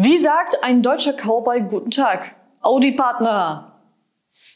Wie sagt ein deutscher Cowboy Guten Tag? Audi Partner.